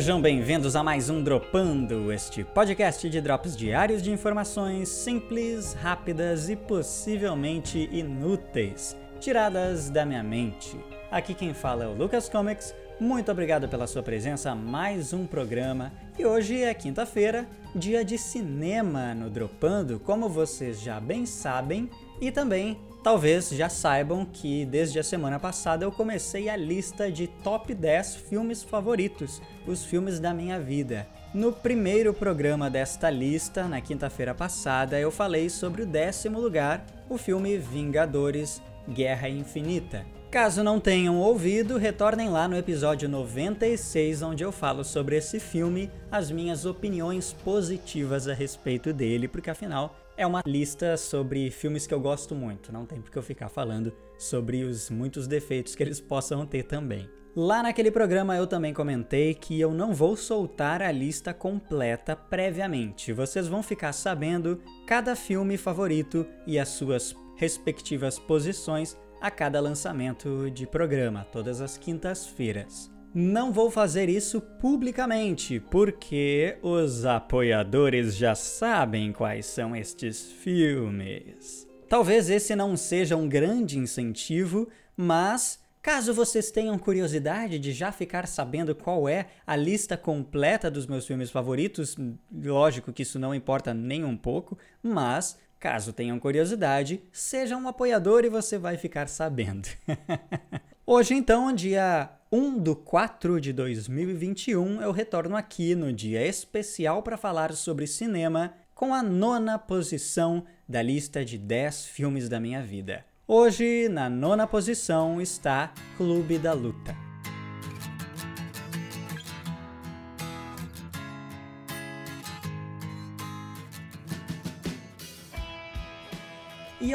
Sejam bem-vindos a mais um Dropando, este podcast de drops diários de informações simples, rápidas e possivelmente inúteis, tiradas da minha mente. Aqui quem fala é o Lucas Comics. Muito obrigado pela sua presença mais um programa. E hoje é quinta-feira, dia de cinema no Dropando, como vocês já bem sabem, e também Talvez já saibam que desde a semana passada eu comecei a lista de top 10 filmes favoritos, os filmes da minha vida. No primeiro programa desta lista, na quinta-feira passada, eu falei sobre o décimo lugar, o filme Vingadores Guerra Infinita. Caso não tenham ouvido, retornem lá no episódio 96, onde eu falo sobre esse filme, as minhas opiniões positivas a respeito dele, porque afinal é uma lista sobre filmes que eu gosto muito, não tem por que eu ficar falando sobre os muitos defeitos que eles possam ter também. Lá naquele programa eu também comentei que eu não vou soltar a lista completa previamente. Vocês vão ficar sabendo cada filme favorito e as suas respectivas posições a cada lançamento de programa, todas as quintas-feiras. Não vou fazer isso publicamente, porque os apoiadores já sabem quais são estes filmes. Talvez esse não seja um grande incentivo, mas caso vocês tenham curiosidade de já ficar sabendo qual é a lista completa dos meus filmes favoritos, lógico que isso não importa nem um pouco, mas caso tenham curiosidade, seja um apoiador e você vai ficar sabendo. Hoje, então, dia 1 do 4 de 2021, eu retorno aqui no dia especial para falar sobre cinema com a nona posição da lista de 10 filmes da minha vida. Hoje, na nona posição, está Clube da Luta.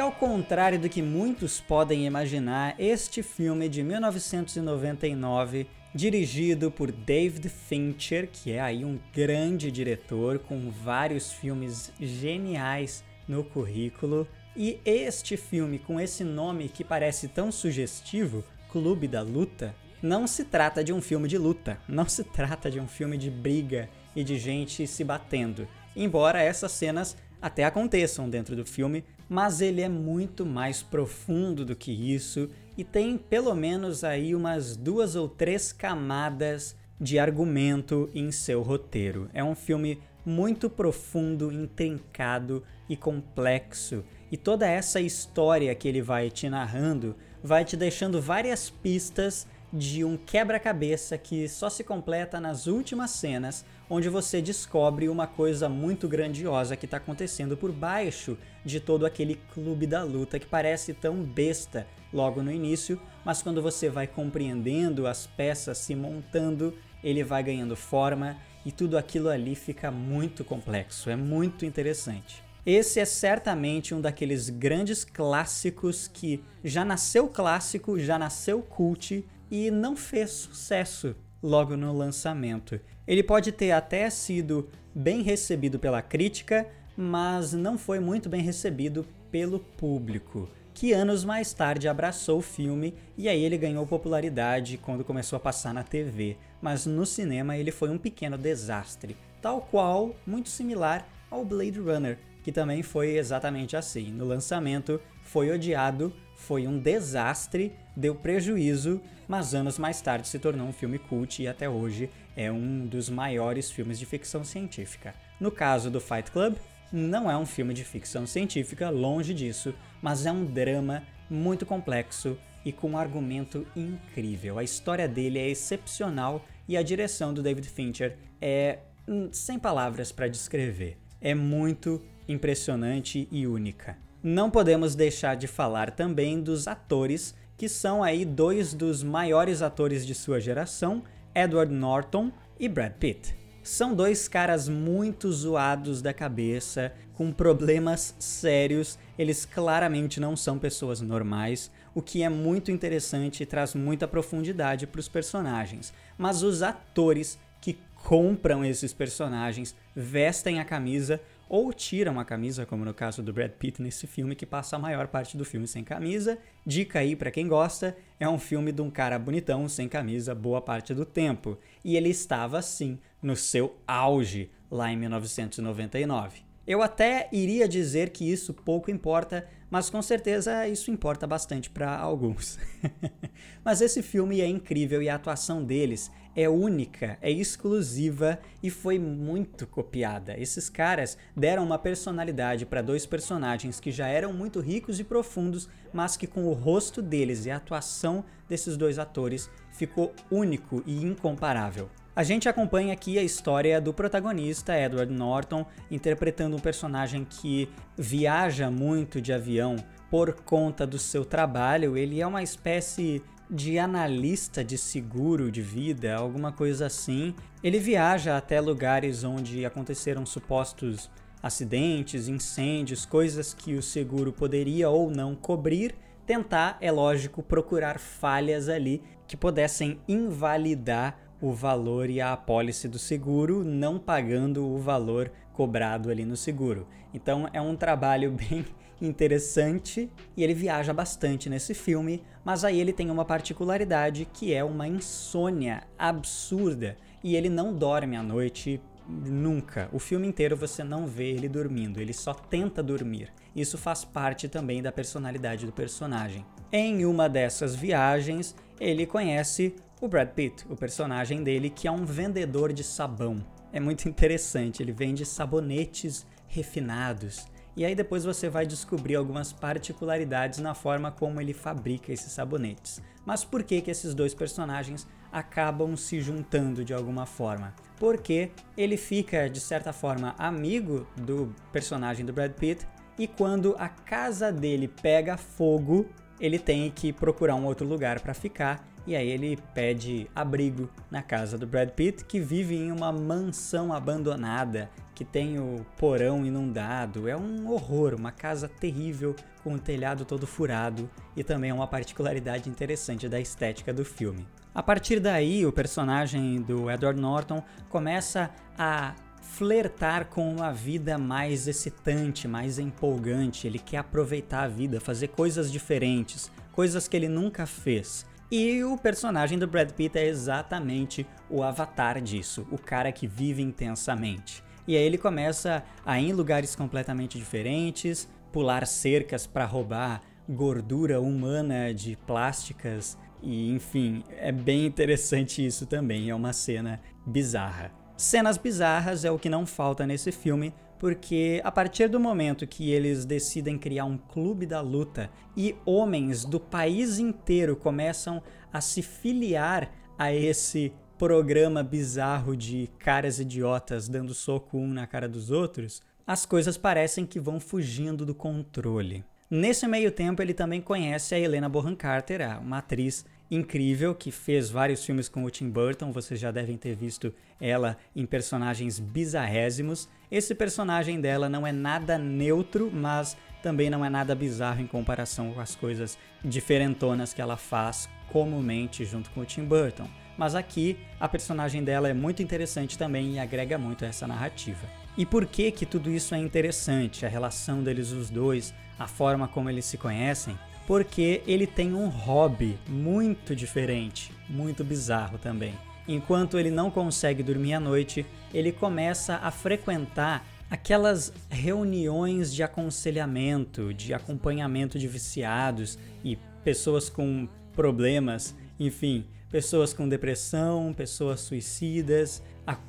Ao contrário do que muitos podem imaginar, este filme de 1999, dirigido por David Fincher, que é aí um grande diretor com vários filmes geniais no currículo, e este filme com esse nome que parece tão sugestivo, Clube da Luta, não se trata de um filme de luta, não se trata de um filme de briga e de gente se batendo. Embora essas cenas até aconteçam dentro do filme, mas ele é muito mais profundo do que isso e tem pelo menos aí umas duas ou três camadas de argumento em seu roteiro. É um filme muito profundo, intrincado e complexo. E toda essa história que ele vai te narrando vai te deixando várias pistas de um quebra-cabeça que só se completa nas últimas cenas, onde você descobre uma coisa muito grandiosa que está acontecendo por baixo de todo aquele clube da luta que parece tão besta logo no início, mas quando você vai compreendendo as peças se montando, ele vai ganhando forma e tudo aquilo ali fica muito complexo, é muito interessante. Esse é certamente um daqueles grandes clássicos que já nasceu clássico, já nasceu cult e não fez sucesso logo no lançamento. Ele pode ter até sido bem recebido pela crítica, mas não foi muito bem recebido pelo público, que anos mais tarde abraçou o filme e aí ele ganhou popularidade quando começou a passar na TV, mas no cinema ele foi um pequeno desastre, tal qual muito similar ao Blade Runner, que também foi exatamente assim. No lançamento foi odiado, foi um desastre, deu prejuízo, mas anos mais tarde se tornou um filme cult e até hoje é um dos maiores filmes de ficção científica. No caso do Fight Club, não é um filme de ficção científica, longe disso, mas é um drama muito complexo e com um argumento incrível. A história dele é excepcional e a direção do David Fincher é hum, sem palavras para descrever. É muito impressionante e única. Não podemos deixar de falar também dos atores, que são aí dois dos maiores atores de sua geração, Edward Norton e Brad Pitt. São dois caras muito zoados da cabeça, com problemas sérios, eles claramente não são pessoas normais, o que é muito interessante e traz muita profundidade para os personagens. Mas os atores que compram esses personagens, vestem a camisa, ou tiram a camisa, como no caso do Brad Pitt nesse filme, que passa a maior parte do filme sem camisa. Dica aí para quem gosta, é um filme de um cara bonitão sem camisa boa parte do tempo. E ele estava assim, no seu auge, lá em 1999. Eu até iria dizer que isso pouco importa, mas com certeza isso importa bastante para alguns. mas esse filme é incrível e a atuação deles é única, é exclusiva e foi muito copiada. Esses caras deram uma personalidade para dois personagens que já eram muito ricos e profundos, mas que com o rosto deles e a atuação desses dois atores ficou único e incomparável. A gente acompanha aqui a história do protagonista, Edward Norton, interpretando um personagem que viaja muito de avião por conta do seu trabalho. Ele é uma espécie de analista de seguro de vida, alguma coisa assim. Ele viaja até lugares onde aconteceram supostos acidentes, incêndios, coisas que o seguro poderia ou não cobrir. Tentar, é lógico, procurar falhas ali que pudessem invalidar o valor e a apólice do seguro, não pagando o valor cobrado ali no seguro. Então é um trabalho bem interessante e ele viaja bastante nesse filme, mas aí ele tem uma particularidade que é uma insônia absurda e ele não dorme à noite nunca. O filme inteiro você não vê ele dormindo, ele só tenta dormir. Isso faz parte também da personalidade do personagem. Em uma dessas viagens, ele conhece o Brad Pitt, o personagem dele, que é um vendedor de sabão. É muito interessante, ele vende sabonetes refinados. E aí depois você vai descobrir algumas particularidades na forma como ele fabrica esses sabonetes. Mas por que que esses dois personagens acabam se juntando de alguma forma? Porque ele fica de certa forma amigo do personagem do Brad Pitt e quando a casa dele pega fogo, ele tem que procurar um outro lugar para ficar e aí ele pede abrigo na casa do Brad Pitt, que vive em uma mansão abandonada, que tem o porão inundado. É um horror, uma casa terrível com o telhado todo furado e também é uma particularidade interessante da estética do filme. A partir daí, o personagem do Edward Norton começa a flertar com uma vida mais excitante, mais empolgante. Ele quer aproveitar a vida, fazer coisas diferentes, coisas que ele nunca fez. E o personagem do Brad Pitt é exatamente o avatar disso, o cara que vive intensamente. E aí ele começa a ir em lugares completamente diferentes, pular cercas para roubar gordura humana de plásticas e enfim, é bem interessante isso também, é uma cena bizarra. Cenas bizarras é o que não falta nesse filme, porque a partir do momento que eles decidem criar um clube da luta e homens do país inteiro começam a se filiar a esse programa bizarro de caras idiotas dando soco um na cara dos outros, as coisas parecem que vão fugindo do controle. Nesse meio tempo, ele também conhece a Helena Bonham Carter, uma atriz incrível que fez vários filmes com o Tim Burton. Vocês já devem ter visto ela em personagens bizarrésimos. Esse personagem dela não é nada neutro, mas também não é nada bizarro em comparação com as coisas diferentonas que ela faz comumente junto com o Tim Burton. Mas aqui a personagem dela é muito interessante também e agrega muito a essa narrativa. E por que que tudo isso é interessante? A relação deles os dois, a forma como eles se conhecem? Porque ele tem um hobby muito diferente, muito bizarro também. Enquanto ele não consegue dormir à noite, ele começa a frequentar aquelas reuniões de aconselhamento, de acompanhamento de viciados e pessoas com problemas, enfim, pessoas com depressão, pessoas suicidas,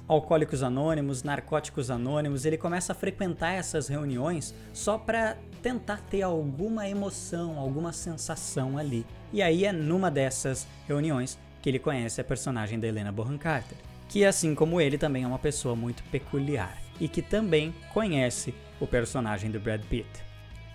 alcoólicos anônimos, narcóticos anônimos. Ele começa a frequentar essas reuniões só para tentar ter alguma emoção, alguma sensação ali. E aí é numa dessas reuniões que ele conhece a personagem da Helena Bonham Carter, que assim como ele também é uma pessoa muito peculiar e que também conhece o personagem do Brad Pitt.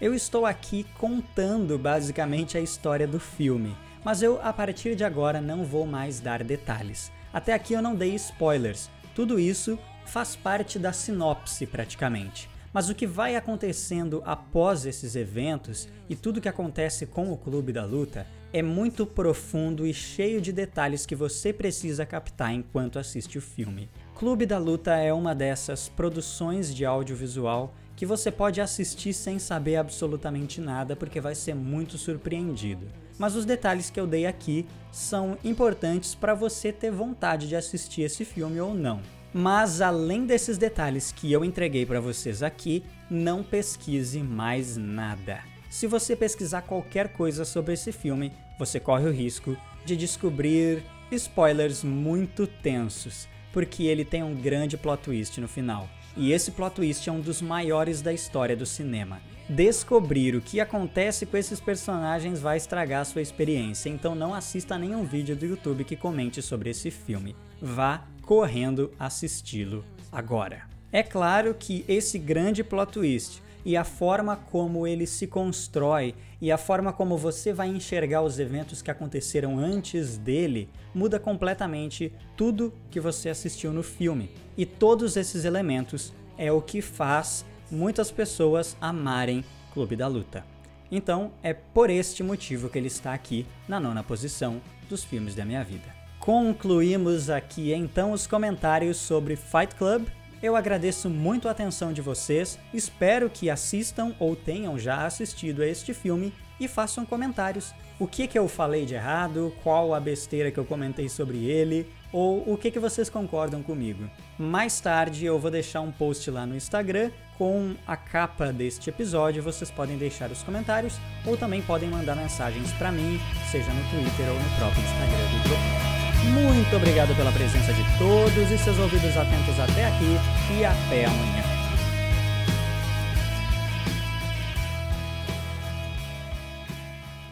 Eu estou aqui contando basicamente a história do filme, mas eu a partir de agora não vou mais dar detalhes. Até aqui eu não dei spoilers. Tudo isso faz parte da sinopse praticamente. Mas o que vai acontecendo após esses eventos e tudo que acontece com o Clube da Luta é muito profundo e cheio de detalhes que você precisa captar enquanto assiste o filme. Clube da Luta é uma dessas produções de audiovisual que você pode assistir sem saber absolutamente nada porque vai ser muito surpreendido. Mas os detalhes que eu dei aqui são importantes para você ter vontade de assistir esse filme ou não. Mas além desses detalhes que eu entreguei para vocês aqui, não pesquise mais nada. Se você pesquisar qualquer coisa sobre esse filme, você corre o risco de descobrir spoilers muito tensos, porque ele tem um grande plot twist no final. E esse plot twist é um dos maiores da história do cinema. Descobrir o que acontece com esses personagens vai estragar a sua experiência, então não assista nenhum vídeo do YouTube que comente sobre esse filme. Vá correndo assisti-lo agora. É claro que esse grande plot twist e a forma como ele se constrói e a forma como você vai enxergar os eventos que aconteceram antes dele muda completamente tudo que você assistiu no filme. E todos esses elementos é o que faz muitas pessoas amarem Clube da Luta. Então, é por este motivo que ele está aqui na nona posição dos filmes da minha vida. Concluímos aqui então os comentários sobre Fight Club. Eu agradeço muito a atenção de vocês, espero que assistam ou tenham já assistido a este filme e façam comentários. O que, que eu falei de errado, qual a besteira que eu comentei sobre ele, ou o que, que vocês concordam comigo. Mais tarde eu vou deixar um post lá no Instagram com a capa deste episódio. Vocês podem deixar os comentários ou também podem mandar mensagens para mim, seja no Twitter ou no próprio Instagram do Dropbox. Muito obrigado pela presença de todos e seus ouvidos atentos até aqui e até amanhã.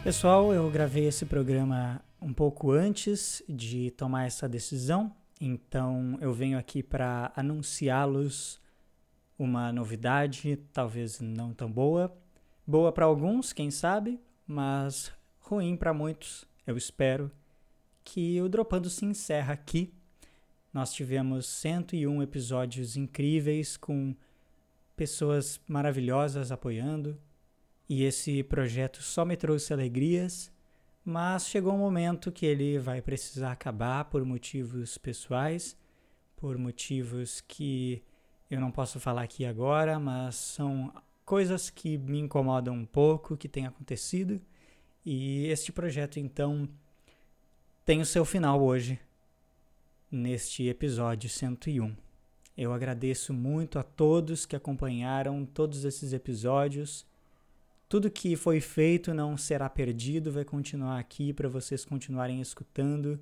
Pessoal, eu gravei esse programa um pouco antes de tomar essa decisão, então eu venho aqui para anunciá-los uma novidade, talvez não tão boa. Boa para alguns, quem sabe, mas ruim para muitos, eu espero que o Dropando se encerra aqui. Nós tivemos 101 episódios incríveis com pessoas maravilhosas apoiando, e esse projeto só me trouxe alegrias, mas chegou um momento que ele vai precisar acabar por motivos pessoais, por motivos que eu não posso falar aqui agora, mas são coisas que me incomodam um pouco, que têm acontecido, e este projeto então tem o seu final hoje, neste episódio 101. Eu agradeço muito a todos que acompanharam todos esses episódios. Tudo que foi feito não será perdido, vai continuar aqui para vocês continuarem escutando.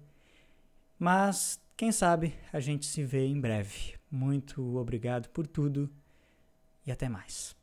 Mas, quem sabe, a gente se vê em breve. Muito obrigado por tudo e até mais.